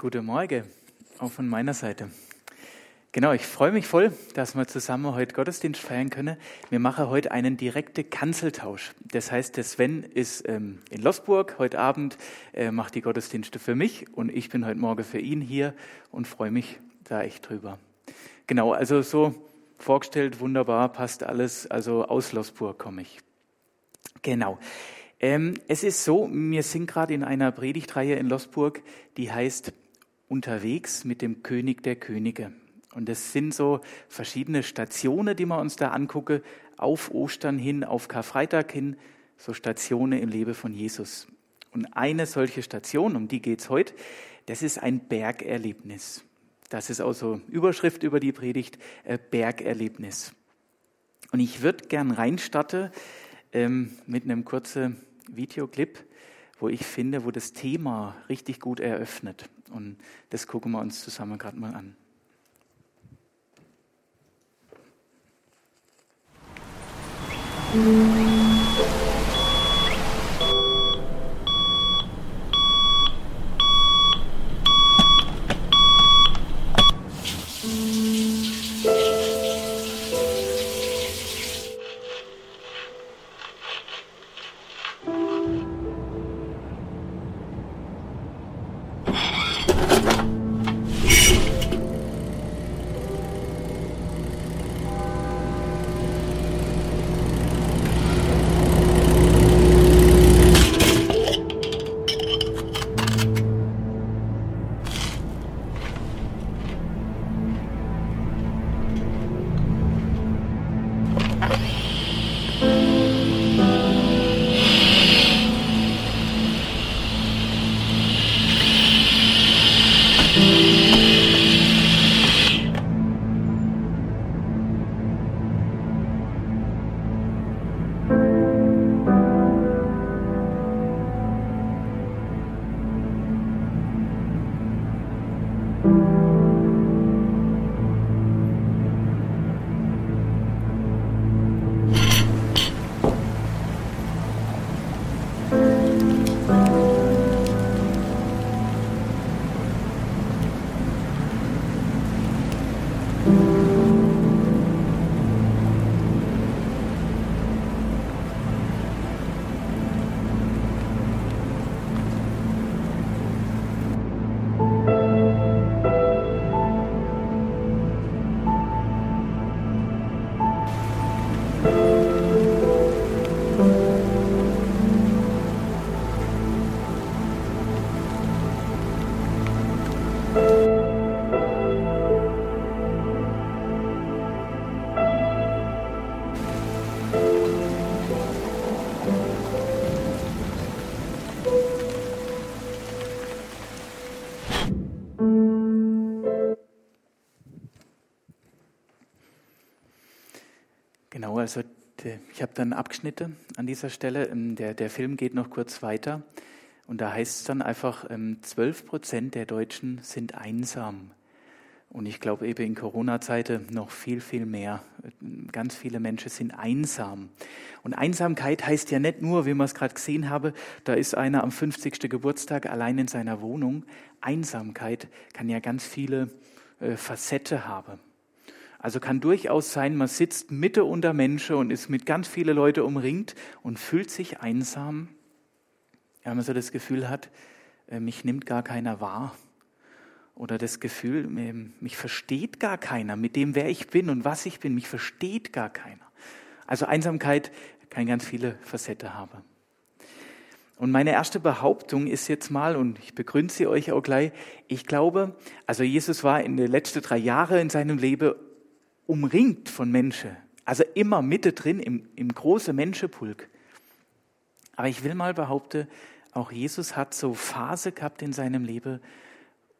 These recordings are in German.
Guten Morgen, auch von meiner Seite. Genau, ich freue mich voll, dass wir zusammen heute Gottesdienst feiern können. Wir machen heute einen direkten Kanzeltausch. Das heißt, der Sven ist ähm, in Losburg heute Abend, äh, macht die Gottesdienste für mich und ich bin heute Morgen für ihn hier und freue mich da echt drüber. Genau, also so vorgestellt, wunderbar, passt alles. Also aus Losburg komme ich. Genau. Ähm, es ist so, wir sind gerade in einer Predigtreihe in Losburg, die heißt unterwegs mit dem König der Könige. Und es sind so verschiedene Stationen, die wir uns da angucken, auf Ostern hin, auf Karfreitag hin, so Stationen im Leben von Jesus. Und eine solche Station, um die geht's heute, das ist ein Bergerlebnis. Das ist auch so Überschrift über die Predigt, äh, Bergerlebnis. Und ich würde gern reinstarten ähm, mit einem kurzen Videoclip wo ich finde, wo das Thema richtig gut eröffnet. Und das gucken wir uns zusammen gerade mal an. Musik also ich habe dann Abschnitte an dieser Stelle. Ähm, der, der Film geht noch kurz weiter. Und da heißt es dann einfach, 12 ähm, Prozent der Deutschen sind einsam. Und ich glaube eben in Corona-Zeiten noch viel, viel mehr. Ganz viele Menschen sind einsam. Und Einsamkeit heißt ja nicht nur, wie wir es gerade gesehen haben, da ist einer am 50. Geburtstag allein in seiner Wohnung. Einsamkeit kann ja ganz viele äh, Facette haben. Also kann durchaus sein, man sitzt Mitte unter Menschen und ist mit ganz vielen Leuten umringt und fühlt sich einsam. Wenn man so das Gefühl hat, äh, mich nimmt gar keiner wahr. Oder das Gefühl, mich versteht gar keiner mit dem, wer ich bin und was ich bin. Mich versteht gar keiner. Also Einsamkeit kann ganz viele Facetten haben. Und meine erste Behauptung ist jetzt mal, und ich begründe sie euch auch gleich, ich glaube, also Jesus war in den letzten drei Jahren in seinem Leben umringt von Menschen, also immer mittendrin im, im großen Menschenpulk. Aber ich will mal behaupten, auch Jesus hat so Phase gehabt in seinem Leben,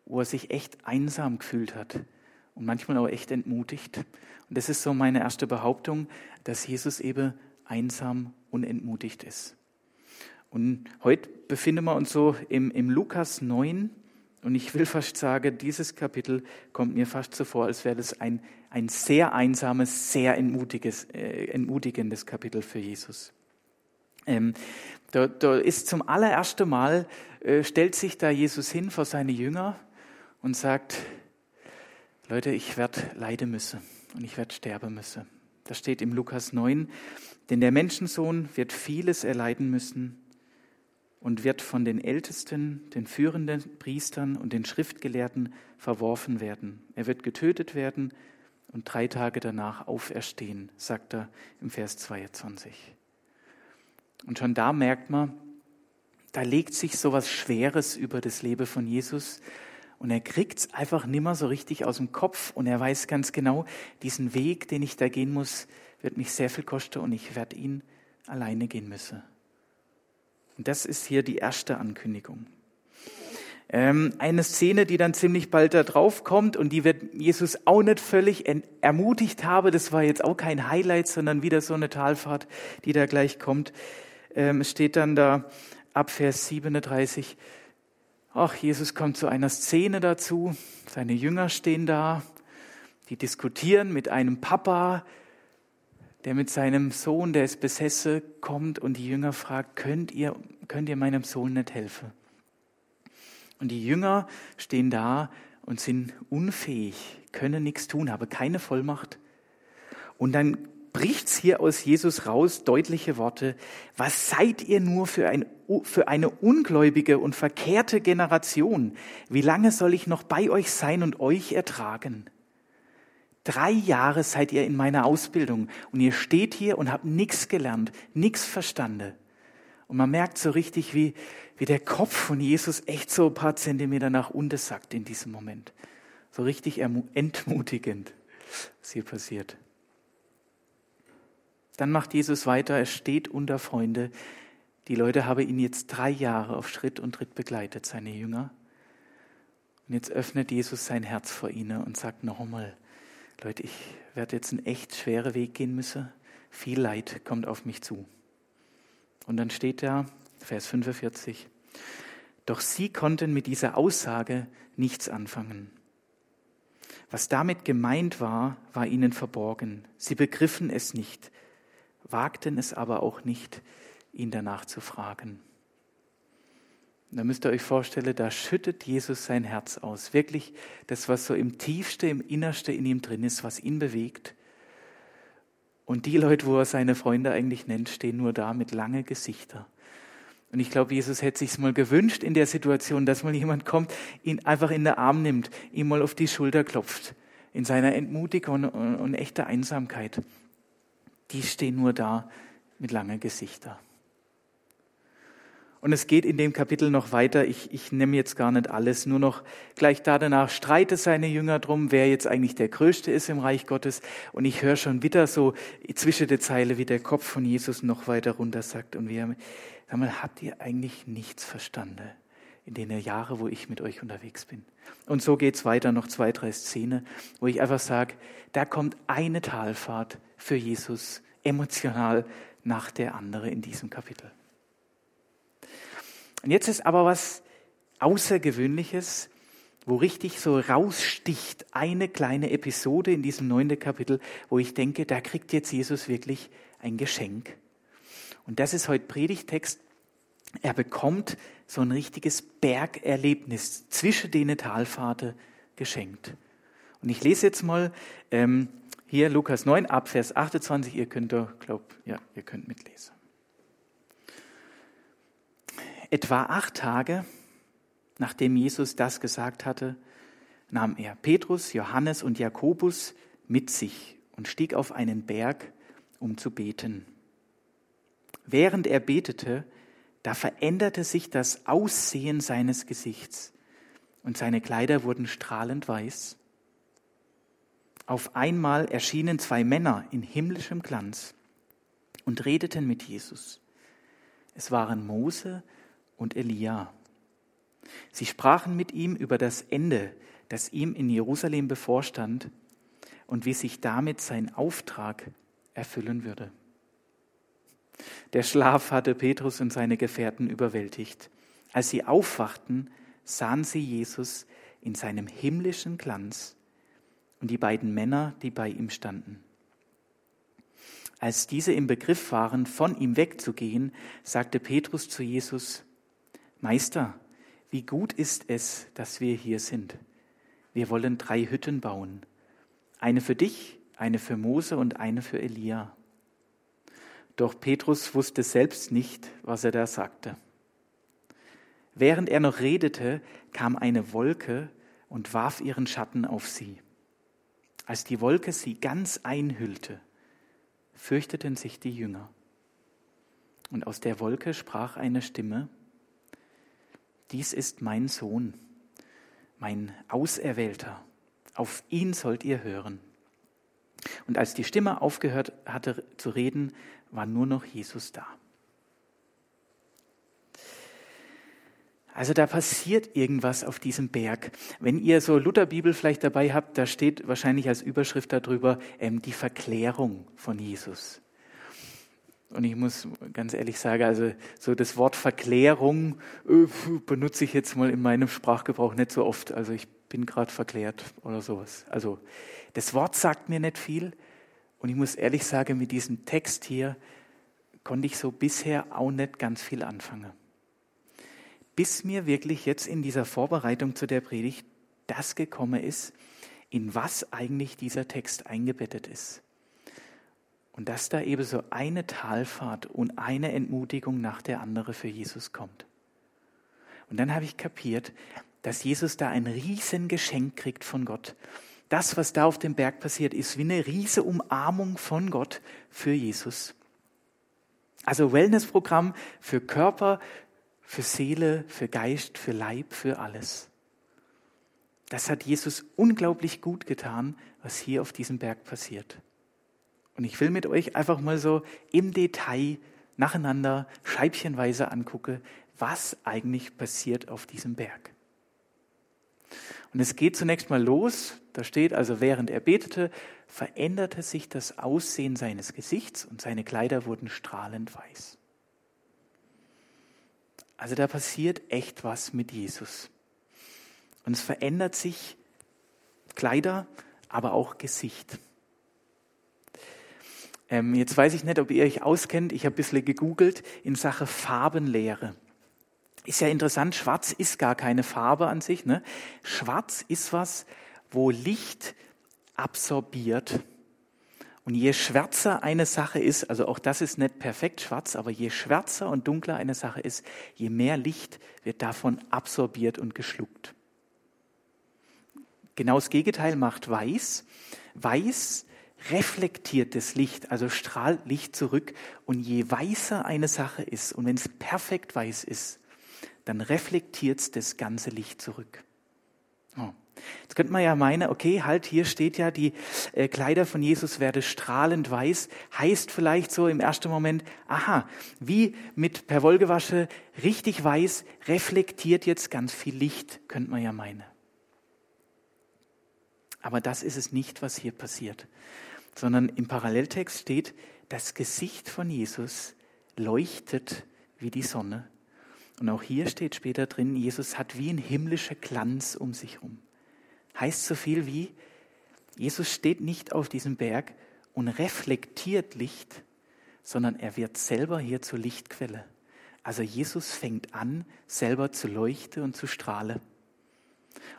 wo er sich echt einsam gefühlt hat und manchmal auch echt entmutigt. Und das ist so meine erste Behauptung, dass Jesus eben einsam und entmutigt ist. Und heute befinden wir uns so im, im Lukas 9 und ich will fast sagen, dieses Kapitel kommt mir fast so vor, als wäre das ein, ein sehr einsames, sehr entmutiges, äh, entmutigendes Kapitel für Jesus. Ähm, da, da ist zum allerersten Mal, äh, stellt sich da Jesus hin vor seine Jünger und sagt, Leute, ich werde leiden müssen und ich werde sterben müssen. Das steht im Lukas 9, denn der Menschensohn wird vieles erleiden müssen und wird von den Ältesten, den führenden Priestern und den Schriftgelehrten verworfen werden. Er wird getötet werden und drei Tage danach auferstehen, sagt er im Vers 22. Und schon da merkt man, da legt sich so was Schweres über das Leben von Jesus und er kriegt es einfach nimmer so richtig aus dem Kopf und er weiß ganz genau, diesen Weg, den ich da gehen muss, wird mich sehr viel kosten und ich werde ihn alleine gehen müssen. Und das ist hier die erste Ankündigung. Ähm, eine Szene, die dann ziemlich bald da drauf kommt und die wird Jesus auch nicht völlig ermutigt habe. Das war jetzt auch kein Highlight, sondern wieder so eine Talfahrt, die da gleich kommt. Ähm, es steht dann da ab Vers 37, ach, Jesus kommt zu einer Szene dazu. Seine Jünger stehen da, die diskutieren mit einem Papa, der mit seinem Sohn, der ist besessen, kommt und die Jünger fragt, könnt ihr, könnt ihr meinem Sohn nicht helfen? Und die Jünger stehen da und sind unfähig, können nichts tun, haben keine Vollmacht. Und dann bricht's hier aus Jesus raus, deutliche Worte. Was seid ihr nur für, ein, für eine ungläubige und verkehrte Generation? Wie lange soll ich noch bei euch sein und euch ertragen? Drei Jahre seid ihr in meiner Ausbildung und ihr steht hier und habt nichts gelernt, nichts verstanden. Und man merkt so richtig, wie, wie der Kopf von Jesus echt so ein paar Zentimeter nach unten sackt in diesem Moment. So richtig entmutigend, was hier passiert. Dann macht Jesus weiter, er steht unter Freunde. Die Leute haben ihn jetzt drei Jahre auf Schritt und Tritt begleitet, seine Jünger. Und jetzt öffnet Jesus sein Herz vor ihnen und sagt noch einmal, Leute, ich werde jetzt einen echt schweren Weg gehen müssen. Viel Leid kommt auf mich zu. Und dann steht da, Vers 45, doch sie konnten mit dieser Aussage nichts anfangen. Was damit gemeint war, war ihnen verborgen. Sie begriffen es nicht, wagten es aber auch nicht, ihn danach zu fragen. Da müsst ihr euch vorstellen, da schüttet Jesus sein Herz aus. Wirklich das, was so im tiefste, im innerste in ihm drin ist, was ihn bewegt. Und die Leute, wo er seine Freunde eigentlich nennt, stehen nur da mit lange Gesichter. Und ich glaube, Jesus hätte sich mal gewünscht in der Situation, dass mal jemand kommt, ihn einfach in den Arm nimmt, ihm mal auf die Schulter klopft, in seiner Entmutigung und, und, und echter Einsamkeit. Die stehen nur da mit lange Gesichter. Und es geht in dem Kapitel noch weiter. Ich, ich nehme jetzt gar nicht alles, nur noch gleich da danach streite seine Jünger drum, wer jetzt eigentlich der Größte ist im Reich Gottes. Und ich höre schon wieder so zwischen der Zeile, wie der Kopf von Jesus noch weiter runter sagt. Und wir, sag mal, habt ihr eigentlich nichts verstanden in den Jahren, wo ich mit euch unterwegs bin? Und so geht's weiter, noch zwei, drei Szenen, wo ich einfach sage, da kommt eine Talfahrt für Jesus emotional nach der andere in diesem Kapitel. Und jetzt ist aber was Außergewöhnliches, wo richtig so raussticht eine kleine Episode in diesem neunten Kapitel, wo ich denke, da kriegt jetzt Jesus wirklich ein Geschenk. Und das ist heute Predigtext. Er bekommt so ein richtiges Bergerlebnis zwischen den Talfahrten geschenkt. Und ich lese jetzt mal ähm, hier Lukas 9 ab Vers 28. Ihr könnt da, glaub, ja, ihr könnt mitlesen. Etwa acht Tage, nachdem Jesus das gesagt hatte, nahm er Petrus, Johannes und Jakobus mit sich und stieg auf einen Berg, um zu beten. Während er betete, da veränderte sich das Aussehen seines Gesichts und seine Kleider wurden strahlend weiß. Auf einmal erschienen zwei Männer in himmlischem Glanz und redeten mit Jesus. Es waren Mose und Elia. Sie sprachen mit ihm über das Ende, das ihm in Jerusalem bevorstand und wie sich damit sein Auftrag erfüllen würde. Der Schlaf hatte Petrus und seine Gefährten überwältigt. Als sie aufwachten, sahen sie Jesus in seinem himmlischen Glanz und die beiden Männer, die bei ihm standen. Als diese im Begriff waren, von ihm wegzugehen, sagte Petrus zu Jesus, Meister, wie gut ist es, dass wir hier sind. wir wollen drei Hütten bauen. Eine für dich, eine für Mose und eine für Elia. Doch Petrus wusste selbst nicht, was er da sagte. Während er noch redete, kam eine Wolke und warf ihren Schatten auf sie. Als die Wolke sie ganz einhüllte, fürchteten sich die Jünger. Und aus der Wolke sprach eine Stimme, dies ist mein Sohn, mein Auserwählter, auf ihn sollt ihr hören. Und als die Stimme aufgehört hatte zu reden, war nur noch Jesus da. Also da passiert irgendwas auf diesem Berg. Wenn ihr so Lutherbibel vielleicht dabei habt, da steht wahrscheinlich als Überschrift darüber ähm, die Verklärung von Jesus. Und ich muss ganz ehrlich sagen, also so das Wort Verklärung äh, benutze ich jetzt mal in meinem Sprachgebrauch nicht so oft. Also ich bin gerade verklärt oder sowas. Also das Wort sagt mir nicht viel. Und ich muss ehrlich sagen, mit diesem Text hier konnte ich so bisher auch nicht ganz viel anfangen bis mir wirklich jetzt in dieser Vorbereitung zu der Predigt das gekommen ist, in was eigentlich dieser Text eingebettet ist. Und dass da eben so eine Talfahrt und eine Entmutigung nach der andere für Jesus kommt. Und dann habe ich kapiert, dass Jesus da ein Riesengeschenk kriegt von Gott. Das, was da auf dem Berg passiert, ist wie eine riese Umarmung von Gott für Jesus. Also Wellnessprogramm für Körper, für Seele, für Geist, für Leib, für alles. Das hat Jesus unglaublich gut getan, was hier auf diesem Berg passiert. Und ich will mit euch einfach mal so im Detail nacheinander scheibchenweise angucken, was eigentlich passiert auf diesem Berg. Und es geht zunächst mal los, da steht also, während er betete, veränderte sich das Aussehen seines Gesichts und seine Kleider wurden strahlend weiß. Also da passiert echt was mit Jesus. Und es verändert sich Kleider, aber auch Gesicht. Ähm, jetzt weiß ich nicht, ob ihr euch auskennt. Ich habe ein bisschen gegoogelt in Sache Farbenlehre. Ist ja interessant, schwarz ist gar keine Farbe an sich. Ne? Schwarz ist was, wo Licht absorbiert. Und je schwärzer eine Sache ist, also auch das ist nicht perfekt schwarz, aber je schwärzer und dunkler eine Sache ist, je mehr Licht wird davon absorbiert und geschluckt. Genau das Gegenteil macht weiß. Weiß reflektiert das Licht, also strahlt Licht zurück. Und je weißer eine Sache ist, und wenn es perfekt weiß ist, dann reflektiert es das ganze Licht zurück. Oh. Jetzt könnte man ja meinen, okay, halt, hier steht ja, die äh, Kleider von Jesus werde strahlend weiß, heißt vielleicht so im ersten Moment, aha, wie mit per Wollgewasche richtig weiß, reflektiert jetzt ganz viel Licht, könnte man ja meinen. Aber das ist es nicht, was hier passiert, sondern im Paralleltext steht, das Gesicht von Jesus leuchtet wie die Sonne. Und auch hier steht später drin, Jesus hat wie ein himmlischer Glanz um sich herum heißt so viel wie, Jesus steht nicht auf diesem Berg und reflektiert Licht, sondern er wird selber hier zur Lichtquelle. Also Jesus fängt an, selber zu leuchten und zu strahlen.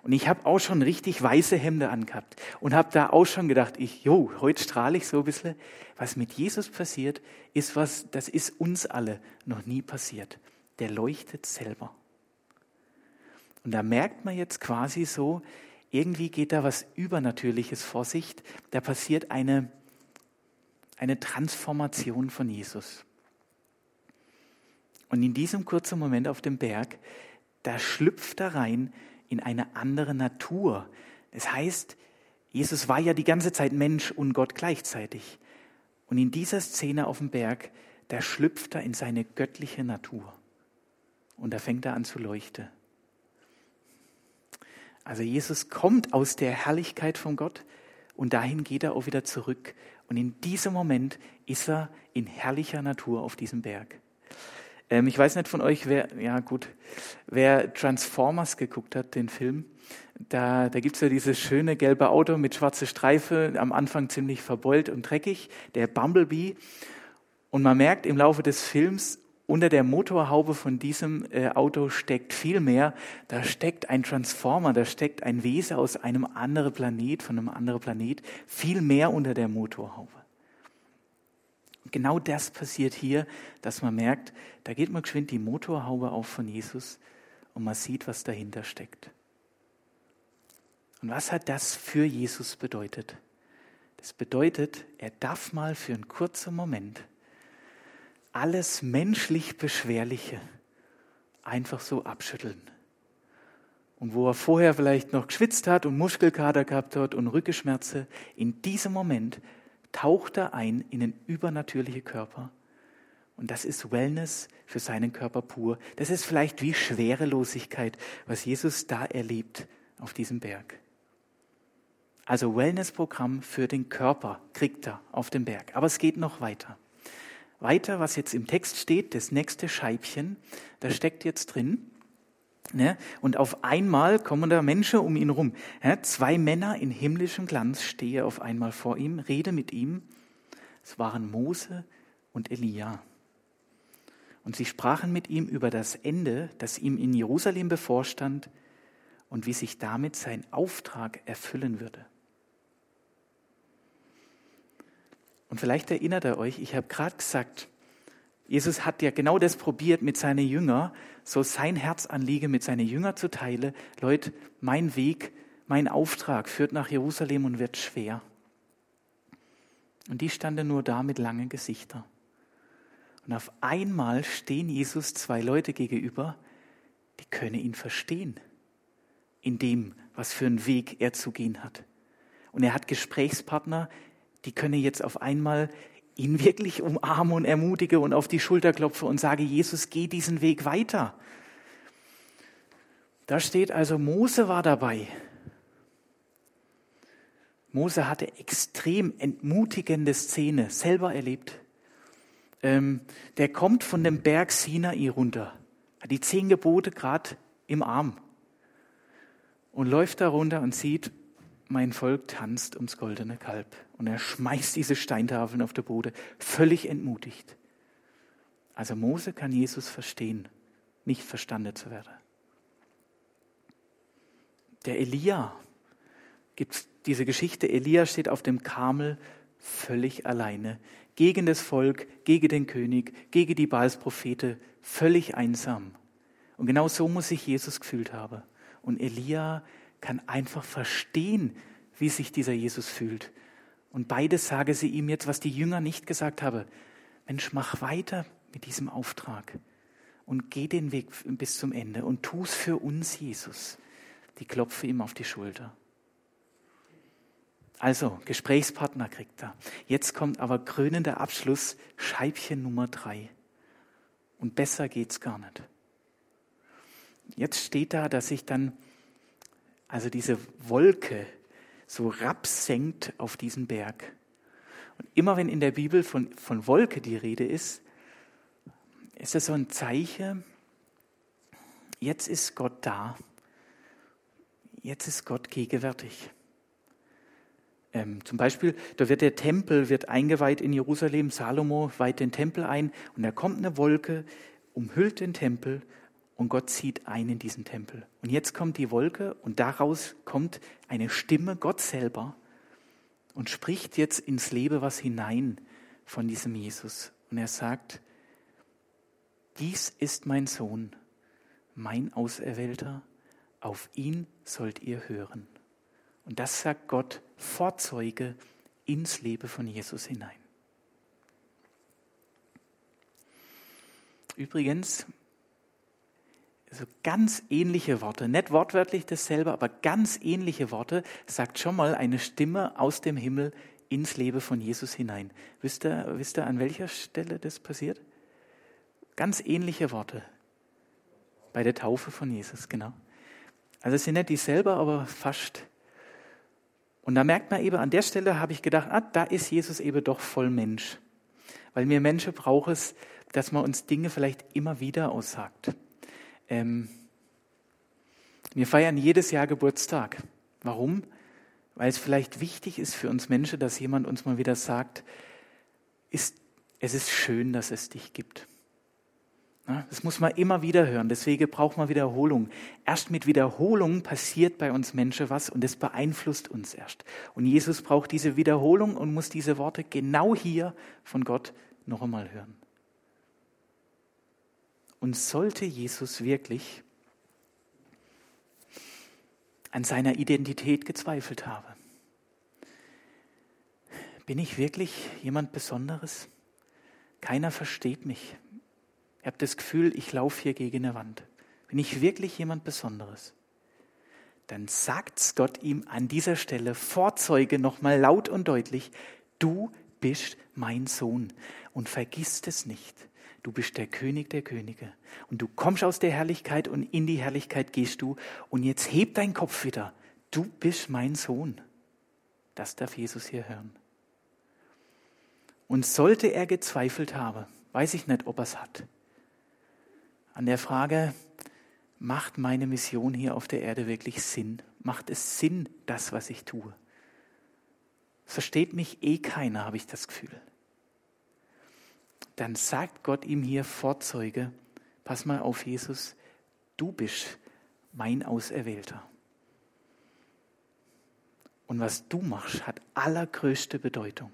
Und ich habe auch schon richtig weiße Hemden angehabt und habe da auch schon gedacht, ich, jo, heute strahle ich so ein bisschen. Was mit Jesus passiert, ist was, das ist uns alle noch nie passiert. Der leuchtet selber. Und da merkt man jetzt quasi so, irgendwie geht da was Übernatürliches vor sich. Da passiert eine, eine Transformation von Jesus. Und in diesem kurzen Moment auf dem Berg, da schlüpft er rein in eine andere Natur. Das heißt, Jesus war ja die ganze Zeit Mensch und Gott gleichzeitig. Und in dieser Szene auf dem Berg, da schlüpft er in seine göttliche Natur. Und da fängt er an zu leuchten. Also Jesus kommt aus der Herrlichkeit von Gott und dahin geht er auch wieder zurück. Und in diesem Moment ist er in herrlicher Natur auf diesem Berg. Ähm, ich weiß nicht von euch, wer, ja gut, wer Transformers geguckt hat, den Film. Da, da gibt's ja dieses schöne gelbe Auto mit schwarzer Streife, am Anfang ziemlich verbeult und dreckig, der Bumblebee. Und man merkt im Laufe des Films, unter der Motorhaube von diesem äh, Auto steckt viel mehr. Da steckt ein Transformer, da steckt ein Wesen aus einem anderen Planet, von einem anderen Planet, viel mehr unter der Motorhaube. Genau das passiert hier, dass man merkt, da geht man geschwind die Motorhaube auf von Jesus und man sieht, was dahinter steckt. Und was hat das für Jesus bedeutet? Das bedeutet, er darf mal für einen kurzen Moment alles menschlich Beschwerliche einfach so abschütteln. Und wo er vorher vielleicht noch geschwitzt hat und Muskelkater gehabt hat und Rückenschmerzen, in diesem Moment taucht er ein in den übernatürlichen Körper. Und das ist Wellness für seinen Körper pur. Das ist vielleicht wie Schwerelosigkeit, was Jesus da erlebt auf diesem Berg. Also Wellnessprogramm für den Körper kriegt er auf dem Berg. Aber es geht noch weiter. Weiter, was jetzt im Text steht, das nächste Scheibchen, da steckt jetzt drin. Ne? Und auf einmal kommen da Menschen um ihn rum. Ja, zwei Männer in himmlischem Glanz stehe auf einmal vor ihm, rede mit ihm. Es waren Mose und Elia. Und sie sprachen mit ihm über das Ende, das ihm in Jerusalem bevorstand und wie sich damit sein Auftrag erfüllen würde. Und vielleicht erinnert ihr euch, ich habe gerade gesagt, Jesus hat ja genau das probiert mit seinen Jüngern, so sein Herzanliegen mit seinen Jüngern zu teilen. Leute, mein Weg, mein Auftrag führt nach Jerusalem und wird schwer. Und die standen nur da mit langen Gesichtern. Und auf einmal stehen Jesus zwei Leute gegenüber, die können ihn verstehen in dem, was für einen Weg er zu gehen hat. Und er hat Gesprächspartner, die können jetzt auf einmal ihn wirklich umarmen und ermutige und auf die Schulter klopfen und sage, Jesus, geh diesen Weg weiter. Da steht also, Mose war dabei. Mose hatte extrem entmutigende Szene selber erlebt. Ähm, der kommt von dem Berg Sinai runter, hat die zehn Gebote gerade im Arm und läuft da runter und sieht, mein Volk tanzt ums goldene Kalb. Und er schmeißt diese Steintafeln auf der Boden, völlig entmutigt. Also Mose kann Jesus verstehen, nicht verstanden zu werden. Der Elia, gibt diese Geschichte, Elia steht auf dem Karmel völlig alleine, gegen das Volk, gegen den König, gegen die Baalsprophete, völlig einsam. Und genau so muss sich Jesus gefühlt haben. Und Elia kann einfach verstehen, wie sich dieser Jesus fühlt. Und beides sage sie ihm jetzt, was die Jünger nicht gesagt haben. Mensch, mach weiter mit diesem Auftrag und geh den Weg bis zum Ende und tu es für uns, Jesus. Die klopfe ihm auf die Schulter. Also, Gesprächspartner kriegt er. Jetzt kommt aber krönender Abschluss, Scheibchen Nummer drei. Und besser geht's gar nicht. Jetzt steht da, dass sich dann also diese Wolke so rapsenkt auf diesen Berg. Und immer wenn in der Bibel von, von Wolke die Rede ist, ist das so ein Zeichen, jetzt ist Gott da. Jetzt ist Gott gegenwärtig. Ähm, zum Beispiel, da wird der Tempel wird eingeweiht in Jerusalem. Salomo weiht den Tempel ein und da kommt eine Wolke, umhüllt den Tempel und Gott zieht ein in diesen Tempel. Und jetzt kommt die Wolke und daraus kommt eine Stimme, Gott selber, und spricht jetzt ins Leben was hinein von diesem Jesus. Und er sagt, dies ist mein Sohn, mein Auserwählter, auf ihn sollt ihr hören. Und das sagt Gott Vorzeuge ins Leben von Jesus hinein. Übrigens, so ganz ähnliche Worte, nicht wortwörtlich dasselbe, aber ganz ähnliche Worte, sagt schon mal eine Stimme aus dem Himmel ins Leben von Jesus hinein. Wisst ihr, wisst ihr an welcher Stelle das passiert? Ganz ähnliche Worte. Bei der Taufe von Jesus, genau. Also es sind nicht dieselbe, aber fast. Und da merkt man eben, an der Stelle habe ich gedacht, ah, da ist Jesus eben doch voll Mensch. Weil wir Menschen brauchen es, dass man uns Dinge vielleicht immer wieder aussagt. Ähm, wir feiern jedes Jahr Geburtstag. Warum? Weil es vielleicht wichtig ist für uns Menschen, dass jemand uns mal wieder sagt, ist, es ist schön, dass es dich gibt. Das muss man immer wieder hören. Deswegen braucht man Wiederholung. Erst mit Wiederholung passiert bei uns Menschen was und es beeinflusst uns erst. Und Jesus braucht diese Wiederholung und muss diese Worte genau hier von Gott noch einmal hören. Und sollte Jesus wirklich an seiner Identität gezweifelt haben, bin ich wirklich jemand Besonderes? Keiner versteht mich. Ich habe das Gefühl, ich laufe hier gegen eine Wand. Bin ich wirklich jemand Besonderes? Dann sagt's Gott ihm an dieser Stelle Vorzeuge nochmal laut und deutlich, du bist mein Sohn und vergiss es nicht. Du bist der König der Könige und du kommst aus der Herrlichkeit und in die Herrlichkeit gehst du und jetzt heb deinen Kopf wieder. Du bist mein Sohn. Das darf Jesus hier hören. Und sollte er gezweifelt haben, weiß ich nicht, ob er es hat, an der Frage, macht meine Mission hier auf der Erde wirklich Sinn? Macht es Sinn, das, was ich tue? Versteht mich eh keiner, habe ich das Gefühl. Dann sagt Gott ihm hier Vorzeuge, pass mal auf, Jesus, du bist mein Auserwählter. Und was du machst, hat allergrößte Bedeutung.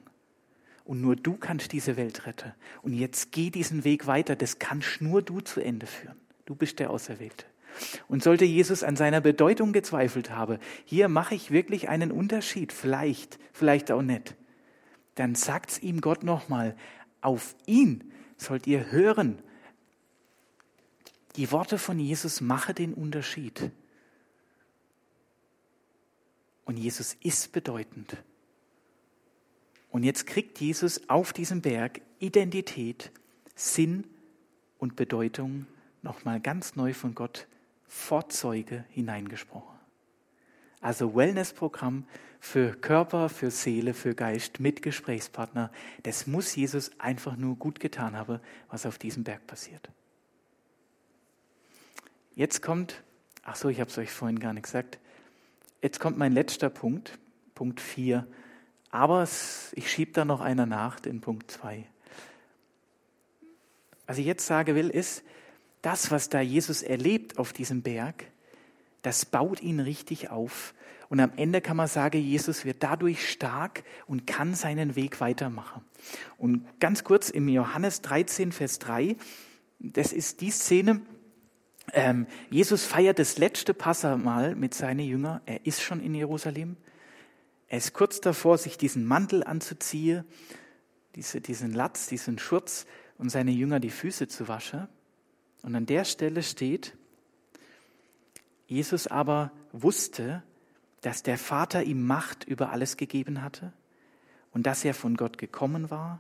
Und nur du kannst diese Welt retten. Und jetzt geh diesen Weg weiter. Das kannst nur du zu Ende führen. Du bist der Auserwählte. Und sollte Jesus an seiner Bedeutung gezweifelt haben, hier mache ich wirklich einen Unterschied, vielleicht, vielleicht auch nicht, dann sagt's ihm Gott nochmal, auf ihn sollt ihr hören. Die Worte von Jesus machen den Unterschied. Und Jesus ist bedeutend. Und jetzt kriegt Jesus auf diesem Berg Identität, Sinn und Bedeutung nochmal ganz neu von Gott Vorzeuge hineingesprochen. Also Wellnessprogramm für Körper, für Seele, für Geist mit Gesprächspartner. Das muss Jesus einfach nur gut getan haben, was auf diesem Berg passiert. Jetzt kommt, ach so, ich habe es euch vorhin gar nicht gesagt, jetzt kommt mein letzter Punkt, Punkt 4 aber ich schiebe da noch einer nach, den Punkt 2. Was ich jetzt sagen will, ist, das, was da Jesus erlebt auf diesem Berg, das baut ihn richtig auf. Und am Ende kann man sagen, Jesus wird dadurch stark und kann seinen Weg weitermachen. Und ganz kurz im Johannes 13, Vers 3, das ist die Szene, ähm, Jesus feiert das letzte Passamal mit seinen Jüngern. Er ist schon in Jerusalem. Er ist kurz davor, sich diesen Mantel anzuziehen, diese, diesen Latz, diesen Schurz und seine Jünger die Füße zu waschen. Und an der Stelle steht, Jesus aber wusste, dass der Vater ihm Macht über alles gegeben hatte und dass er von Gott gekommen war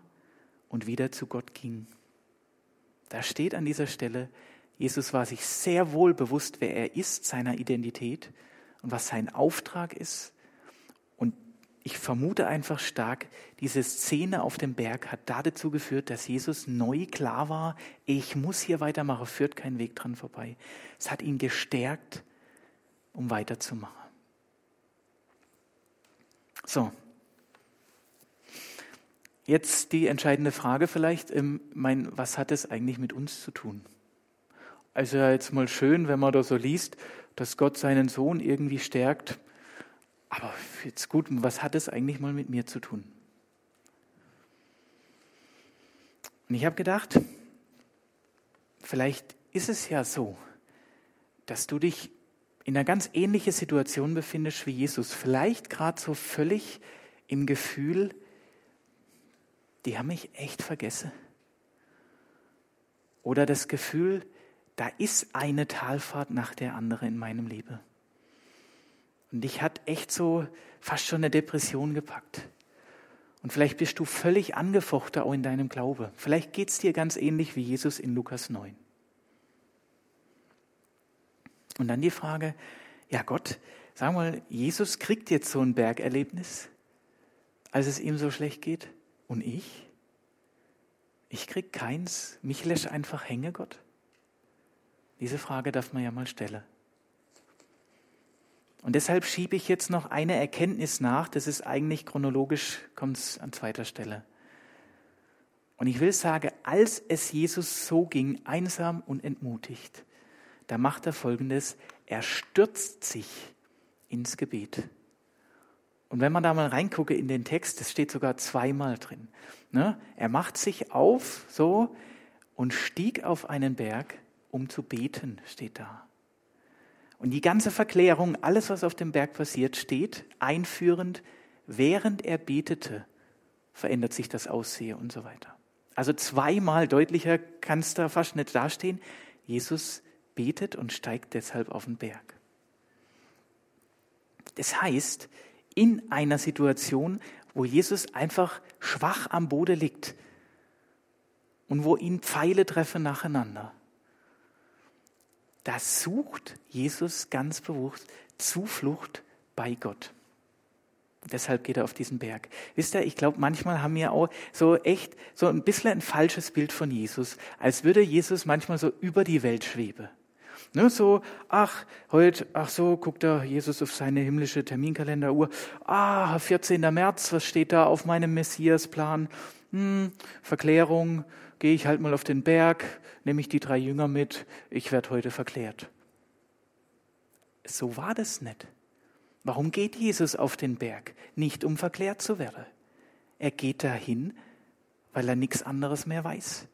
und wieder zu Gott ging. Da steht an dieser Stelle, Jesus war sich sehr wohl bewusst, wer er ist, seiner Identität und was sein Auftrag ist ich vermute einfach stark, diese Szene auf dem Berg hat dazu geführt, dass Jesus neu klar war, ich muss hier weitermachen, führt kein Weg dran vorbei. Es hat ihn gestärkt, um weiterzumachen. So. Jetzt die entscheidende Frage vielleicht, ähm, mein, was hat es eigentlich mit uns zu tun? Also jetzt mal schön, wenn man da so liest, dass Gott seinen Sohn irgendwie stärkt, aber jetzt gut, was hat es eigentlich mal mit mir zu tun? Und ich habe gedacht, vielleicht ist es ja so, dass du dich in einer ganz ähnlichen Situation befindest wie Jesus. Vielleicht gerade so völlig im Gefühl, die haben mich echt vergessen. Oder das Gefühl, da ist eine Talfahrt nach der anderen in meinem Leben. Und dich hat echt so fast schon eine Depression gepackt. Und vielleicht bist du völlig angefochten auch in deinem Glaube. Vielleicht geht es dir ganz ähnlich wie Jesus in Lukas 9. Und dann die Frage, ja Gott, sag mal, Jesus kriegt jetzt so ein Bergerlebnis, als es ihm so schlecht geht. Und ich? Ich krieg keins. Mich lässt einfach hängen, Gott. Diese Frage darf man ja mal stellen. Und deshalb schiebe ich jetzt noch eine Erkenntnis nach, das ist eigentlich chronologisch, kommt es an zweiter Stelle. Und ich will sagen, als es Jesus so ging, einsam und entmutigt, da macht er Folgendes, er stürzt sich ins Gebet. Und wenn man da mal reingucke in den Text, das steht sogar zweimal drin. Ne? Er macht sich auf so und stieg auf einen Berg, um zu beten, steht da. Und die ganze Verklärung, alles, was auf dem Berg passiert, steht einführend, während er betete, verändert sich das Aussehen und so weiter. Also zweimal deutlicher kann es da fast nicht dastehen. Jesus betet und steigt deshalb auf den Berg. Das heißt, in einer Situation, wo Jesus einfach schwach am Boden liegt und wo ihn Pfeile treffen nacheinander, da sucht Jesus ganz bewusst Zuflucht bei Gott. Deshalb geht er auf diesen Berg. Wisst ihr, ich glaube, manchmal haben wir auch so echt so ein bisschen ein falsches Bild von Jesus, als würde Jesus manchmal so über die Welt schweben. Ne, so, ach, heute, ach so, guckt da Jesus auf seine himmlische Terminkalenderuhr. Ah, 14. März, was steht da auf meinem Messiasplan? Hm, Verklärung, gehe ich halt mal auf den Berg, nehme ich die drei Jünger mit, ich werde heute verklärt. So war das nicht. Warum geht Jesus auf den Berg? Nicht um verklärt zu werden. Er geht dahin, weil er nichts anderes mehr weiß.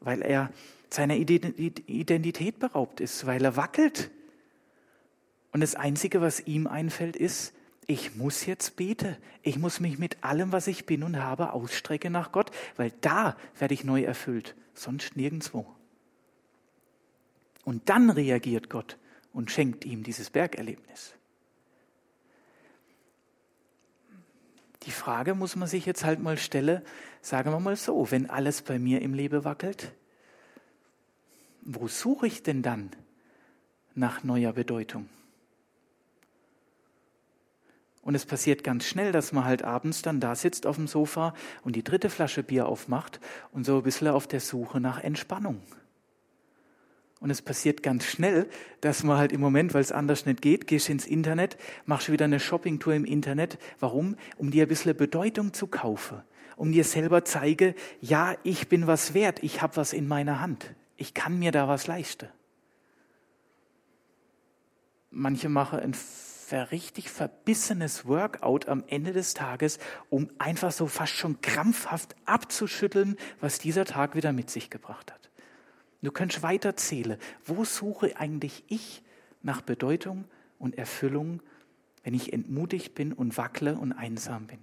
Weil er seiner Identität beraubt ist, weil er wackelt. Und das Einzige, was ihm einfällt, ist, ich muss jetzt beten. Ich muss mich mit allem, was ich bin und habe, ausstrecken nach Gott, weil da werde ich neu erfüllt, sonst nirgendwo. Und dann reagiert Gott und schenkt ihm dieses Bergerlebnis. Die Frage muss man sich jetzt halt mal stellen, sagen wir mal so, wenn alles bei mir im Leben wackelt, wo suche ich denn dann nach neuer Bedeutung? Und es passiert ganz schnell, dass man halt abends dann da sitzt auf dem Sofa und die dritte Flasche Bier aufmacht und so ein bisschen auf der Suche nach Entspannung. Und es passiert ganz schnell, dass man halt im Moment, weil es anders nicht geht, gehst ins Internet, machst wieder eine Shoppingtour im Internet. Warum? Um dir ein bisschen Bedeutung zu kaufen. Um dir selber zeige, ja, ich bin was wert, ich habe was in meiner Hand. Ich kann mir da was leisten. Manche machen ein richtig verbissenes Workout am Ende des Tages, um einfach so fast schon krampfhaft abzuschütteln, was dieser Tag wieder mit sich gebracht hat. Du kannst weiterzählen. Wo suche eigentlich ich nach Bedeutung und Erfüllung, wenn ich entmutigt bin und wackle und einsam bin?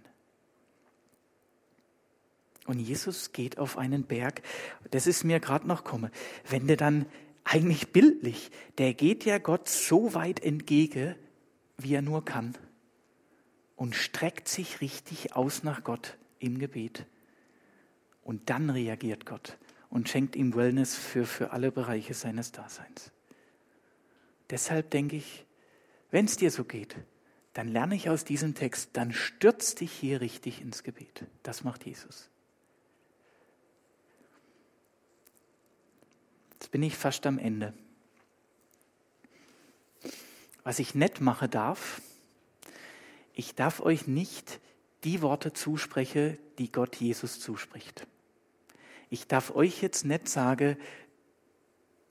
Und Jesus geht auf einen Berg. Das ist mir gerade noch komme. Wenn der dann eigentlich bildlich, der geht ja Gott so weit entgegen, wie er nur kann und streckt sich richtig aus nach Gott im Gebet. Und dann reagiert Gott und schenkt ihm Wellness für, für alle Bereiche seines Daseins. Deshalb denke ich, wenn es dir so geht, dann lerne ich aus diesem Text, dann stürz dich hier richtig ins Gebet. Das macht Jesus. Jetzt bin ich fast am Ende. Was ich nett mache darf, ich darf euch nicht die Worte zusprechen, die Gott Jesus zuspricht ich darf euch jetzt nicht sagen,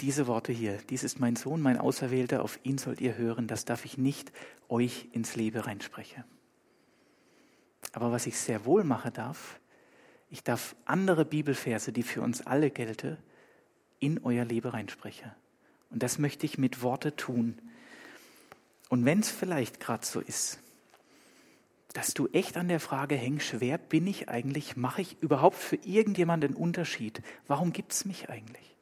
diese Worte hier, dies ist mein Sohn, mein Auserwählter, auf ihn sollt ihr hören, das darf ich nicht euch ins Leben reinsprechen. Aber was ich sehr wohl machen darf, ich darf andere Bibelverse, die für uns alle gelten, in euer Leben reinsprechen. Und das möchte ich mit Worte tun. Und wenn es vielleicht gerade so ist, dass du echt an der Frage hängst, wer bin ich eigentlich? Mache ich überhaupt für irgendjemanden einen Unterschied? Warum gibt es mich eigentlich?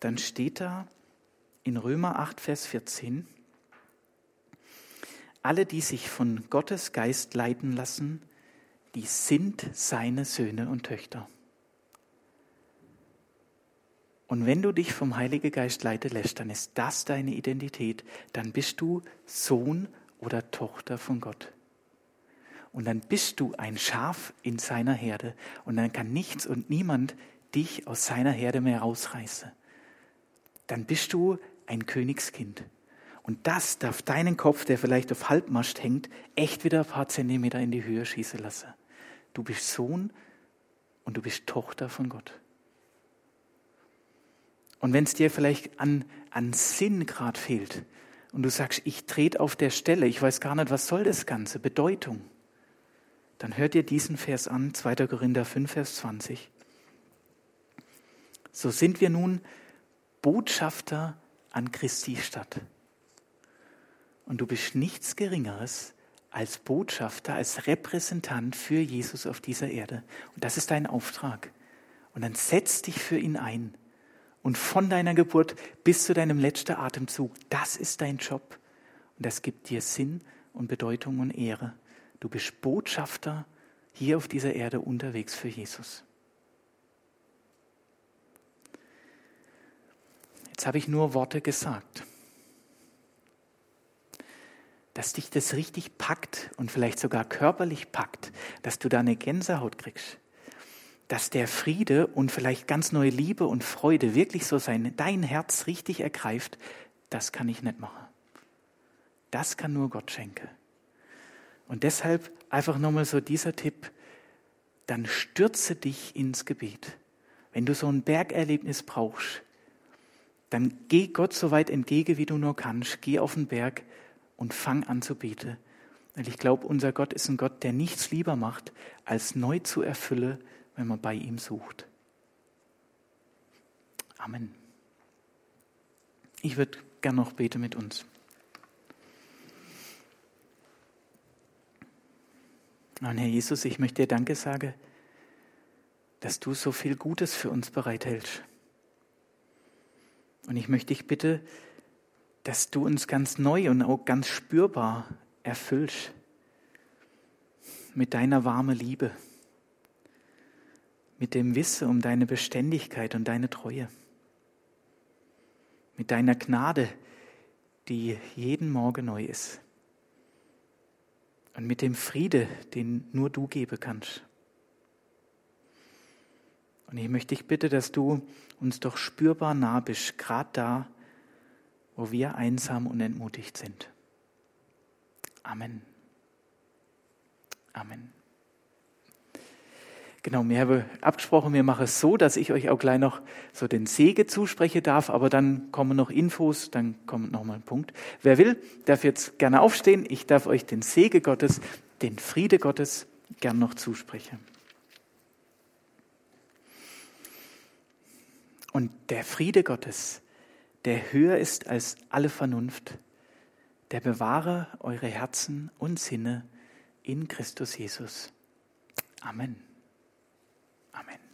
Dann steht da in Römer 8, Vers 14, alle, die sich von Gottes Geist leiten lassen, die sind seine Söhne und Töchter. Und wenn du dich vom Heiligen Geist leiten lässt, dann ist das deine Identität. Dann bist du Sohn oder Tochter von Gott. Und dann bist du ein Schaf in seiner Herde und dann kann nichts und niemand dich aus seiner Herde mehr rausreißen. Dann bist du ein Königskind. Und das darf deinen Kopf, der vielleicht auf Halbmast hängt, echt wieder ein paar Zentimeter in die Höhe schießen lassen. Du bist Sohn und du bist Tochter von Gott. Und wenn es dir vielleicht an, an Sinn gerade fehlt und du sagst, ich trete auf der Stelle, ich weiß gar nicht, was soll das Ganze, Bedeutung, dann hört dir diesen Vers an, 2. Korinther 5, Vers 20. So sind wir nun Botschafter an Christi Stadt. Und du bist nichts Geringeres als Botschafter, als Repräsentant für Jesus auf dieser Erde. Und das ist dein Auftrag. Und dann setz dich für ihn ein. Und von deiner Geburt bis zu deinem letzten Atemzug, das ist dein Job. Und das gibt dir Sinn und Bedeutung und Ehre. Du bist Botschafter hier auf dieser Erde unterwegs für Jesus. Jetzt habe ich nur Worte gesagt. Dass dich das richtig packt und vielleicht sogar körperlich packt, dass du da eine Gänsehaut kriegst. Dass der Friede und vielleicht ganz neue Liebe und Freude wirklich so sein, dein Herz richtig ergreift, das kann ich nicht machen. Das kann nur Gott schenken. Und deshalb einfach nochmal so dieser Tipp, dann stürze dich ins Gebet. Wenn du so ein Bergerlebnis brauchst, dann geh Gott so weit entgegen, wie du nur kannst. Geh auf den Berg und fang an zu beten. Weil ich glaube, unser Gott ist ein Gott, der nichts lieber macht, als neu zu erfüllen, wenn man bei ihm sucht. Amen. Ich würde gern noch beten mit uns. Und Herr Jesus, ich möchte dir Danke sagen, dass du so viel Gutes für uns bereithältst. Und ich möchte dich bitte, dass du uns ganz neu und auch ganz spürbar erfüllst mit deiner warmen Liebe, mit dem Wissen um deine Beständigkeit und deine Treue, mit deiner Gnade, die jeden Morgen neu ist und mit dem Friede, den nur du geben kannst. Und ich möchte dich bitten, dass du uns doch spürbar nah bist, gerade da, wo wir einsam und entmutigt sind. Amen. Amen. Genau, wir haben abgesprochen, wir machen es so, dass ich euch auch gleich noch so den Segen zusprechen darf, aber dann kommen noch Infos, dann kommt noch mal ein Punkt. Wer will, darf jetzt gerne aufstehen. Ich darf euch den Segen Gottes, den Friede Gottes gern noch zusprechen. Und der Friede Gottes, der höher ist als alle Vernunft, der bewahre eure Herzen und Sinne in Christus Jesus. Amen. Amen.